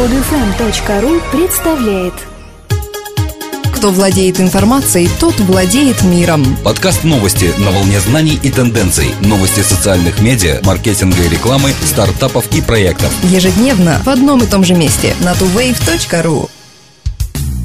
Подфм.ру представляет Кто владеет информацией, тот владеет миром. Подкаст новости на волне знаний и тенденций. Новости социальных медиа, маркетинга и рекламы, стартапов и проектов. Ежедневно в одном и том же месте на tuwave.ru.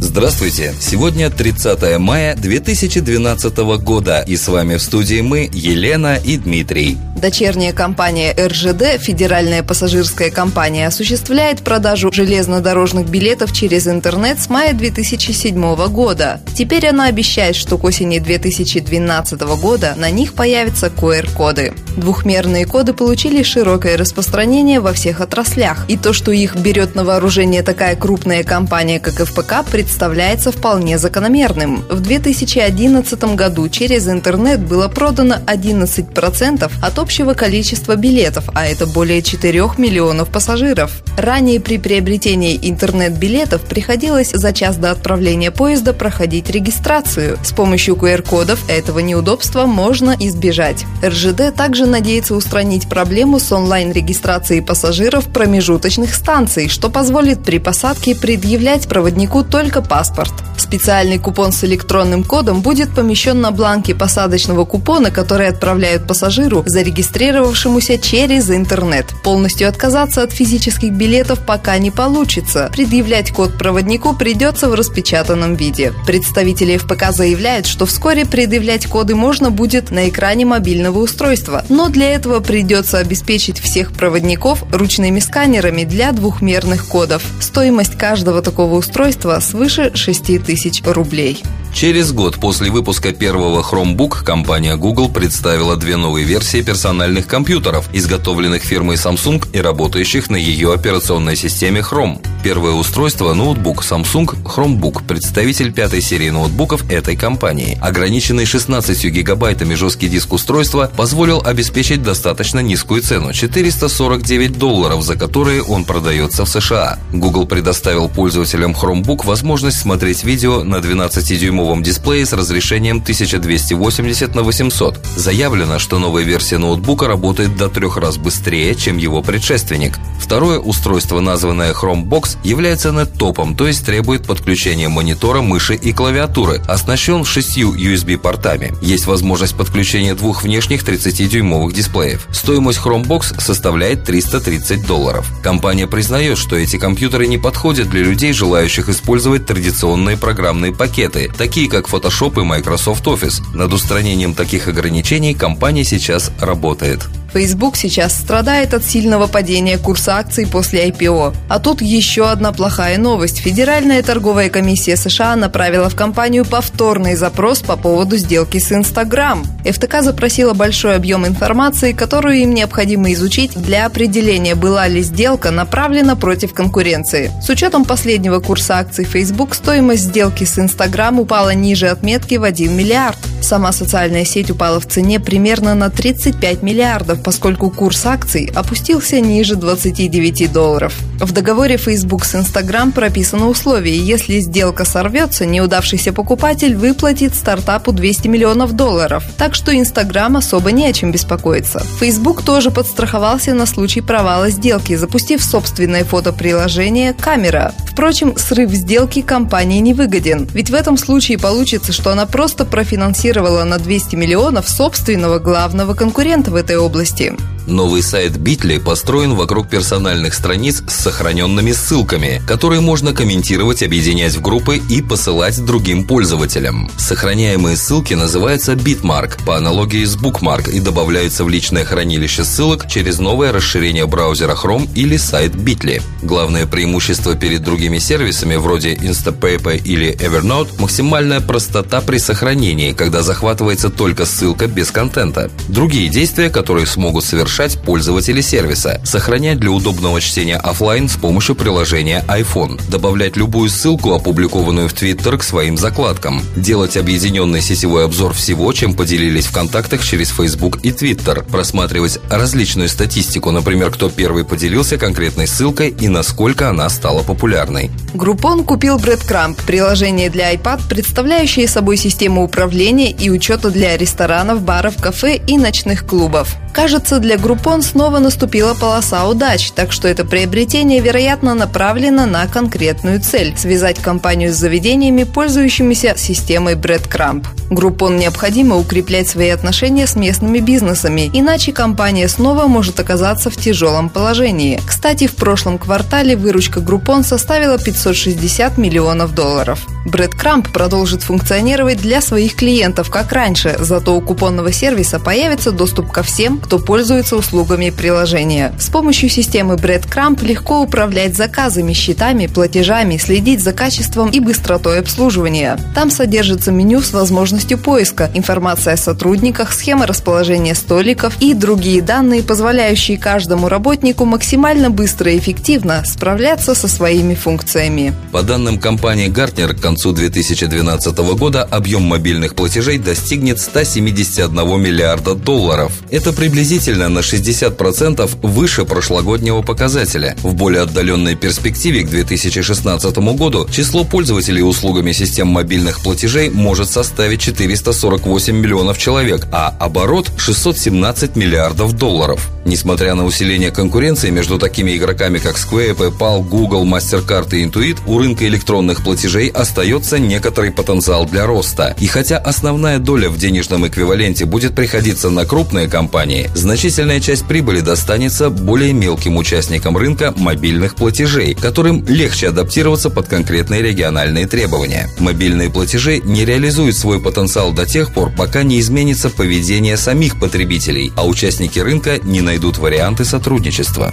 Здравствуйте! Сегодня 30 мая 2012 года, и с вами в студии мы, Елена и Дмитрий. Дочерняя компания РЖД, федеральная пассажирская компания, осуществляет продажу железнодорожных билетов через интернет с мая 2007 года. Теперь она обещает, что к осени 2012 года на них появятся QR-коды. Двухмерные коды получили широкое распространение во всех отраслях. И то, что их берет на вооружение такая крупная компания, как ФПК, представляется вполне закономерным. В 2011 году через интернет было продано 11% от общего общего количества билетов, а это более 4 миллионов пассажиров. Ранее при приобретении интернет-билетов приходилось за час до отправления поезда проходить регистрацию. С помощью QR-кодов этого неудобства можно избежать. РЖД также надеется устранить проблему с онлайн-регистрацией пассажиров промежуточных станций, что позволит при посадке предъявлять проводнику только паспорт. Специальный купон с электронным кодом будет помещен на бланке посадочного купона, который отправляют пассажиру, зарегистрировавшемуся через интернет. Полностью отказаться от физических билетов пока не получится. Предъявлять код проводнику придется в распечатанном виде. Представители ФПК заявляют, что вскоре предъявлять коды можно будет на экране мобильного устройства, но для этого придется обеспечить всех проводников ручными сканерами для двухмерных кодов. Стоимость каждого такого устройства свыше 6 тысяч рублей. Через год после выпуска первого Chromebook компания Google представила две новые версии персональных компьютеров, изготовленных фирмой Samsung и работающих на ее операционной системе Chrome. Первое устройство – ноутбук Samsung Chromebook, представитель пятой серии ноутбуков этой компании. Ограниченный 16 гигабайтами жесткий диск устройства позволил обеспечить достаточно низкую цену – 449 долларов, за которые он продается в США. Google предоставил пользователям Chromebook возможность смотреть видео на 12-дюймовом дюймовом дисплее с разрешением 1280 на 800. Заявлено, что новая версия ноутбука работает до трех раз быстрее, чем его предшественник. Второе устройство, названное Chromebox, является нет-топом, то есть требует подключения монитора, мыши и клавиатуры, оснащен шестью USB-портами. Есть возможность подключения двух внешних 30-дюймовых дисплеев. Стоимость Chromebox составляет 330 долларов. Компания признает, что эти компьютеры не подходят для людей, желающих использовать традиционные программные пакеты, такие как Photoshop и Microsoft Office. Над устранением таких ограничений компания сейчас работает. Facebook сейчас страдает от сильного падения курса акций после IPO. А тут еще одна плохая новость. Федеральная торговая комиссия США направила в компанию повторный запрос по поводу сделки с Instagram. ФТК запросила большой объем информации, которую им необходимо изучить для определения, была ли сделка направлена против конкуренции. С учетом последнего курса акций Facebook, стоимость сделки с Instagram упала ниже отметки в 1 миллиард. Сама социальная сеть упала в цене примерно на 35 миллиардов, поскольку курс акций опустился ниже 29 долларов. В договоре Facebook с Instagram прописано условие, если сделка сорвется, неудавшийся покупатель выплатит стартапу 200 миллионов долларов. Так что Instagram особо не о чем беспокоиться. Facebook тоже подстраховался на случай провала сделки, запустив собственное фотоприложение «Камера». Впрочем, срыв сделки компании не выгоден, ведь в этом случае получится, что она просто профинансирует инвестировала на 200 миллионов собственного главного конкурента в этой области. Новый сайт Bitly построен вокруг персональных страниц с сохраненными ссылками, которые можно комментировать, объединять в группы и посылать другим пользователям. Сохраняемые ссылки называются Bitmark по аналогии с Bookmark и добавляются в личное хранилище ссылок через новое расширение браузера Chrome или сайт Bitly. Главное преимущество перед другими сервисами вроде Instapaper или Evernote – максимальная простота при сохранении, когда захватывается только ссылка без контента. Другие действия, которые смогут совершать пользователи сервиса, сохранять для удобного чтения офлайн с помощью приложения iPhone, добавлять любую ссылку, опубликованную в Twitter, к своим закладкам, делать объединенный сетевой обзор всего, чем поделились в контактах через Facebook и Twitter, просматривать различную статистику, например, кто первый поделился конкретной ссылкой и насколько она стала популярной. Группон купил Breadcrumb – приложение для iPad, представляющее собой систему управления и учета для ресторанов, баров, кафе и ночных клубов. Кажется, для Groupon снова наступила полоса удач, так что это приобретение, вероятно, направлено на конкретную цель – связать компанию с заведениями, пользующимися системой Breadcrumb. Groupon необходимо укреплять свои отношения с местными бизнесами, иначе компания снова может оказаться в тяжелом положении. Кстати, в прошлом квартале выручка Groupon составила 560 миллионов долларов. Breadcrumb продолжит функционировать для своих клиентов, как раньше, зато у купонного сервиса появится доступ ко всем, кто пользуется услугами приложения. С помощью системы Breadcrumb легко управлять заказами, счетами, платежами, следить за качеством и быстротой обслуживания. Там содержится меню с возможностью поиска, информация о сотрудниках, схема расположения столиков и другие данные, позволяющие каждому работнику максимально быстро и эффективно справляться со своими функциями. По данным компании Gartner, концу 2012 года объем мобильных платежей достигнет 171 миллиарда долларов. Это приблизительно на 60% выше прошлогоднего показателя. В более отдаленной перспективе к 2016 году число пользователей услугами систем мобильных платежей может составить 448 миллионов человек, а оборот 617 миллиардов долларов. Несмотря на усиление конкуренции между такими игроками, как Square, PayPal, Google, MasterCard и Intuit, у рынка электронных платежей остается некоторый потенциал для роста. И хотя основная доля в денежном эквиваленте будет приходиться на крупные компании, значительная часть прибыли достанется более мелким участникам рынка мобильных платежей, которым легче адаптироваться под конкретные региональные требования. Мобильные платежи не реализуют свой потенциал до тех пор, пока не изменится поведение самих потребителей, а участники рынка не найдут варианты сотрудничества.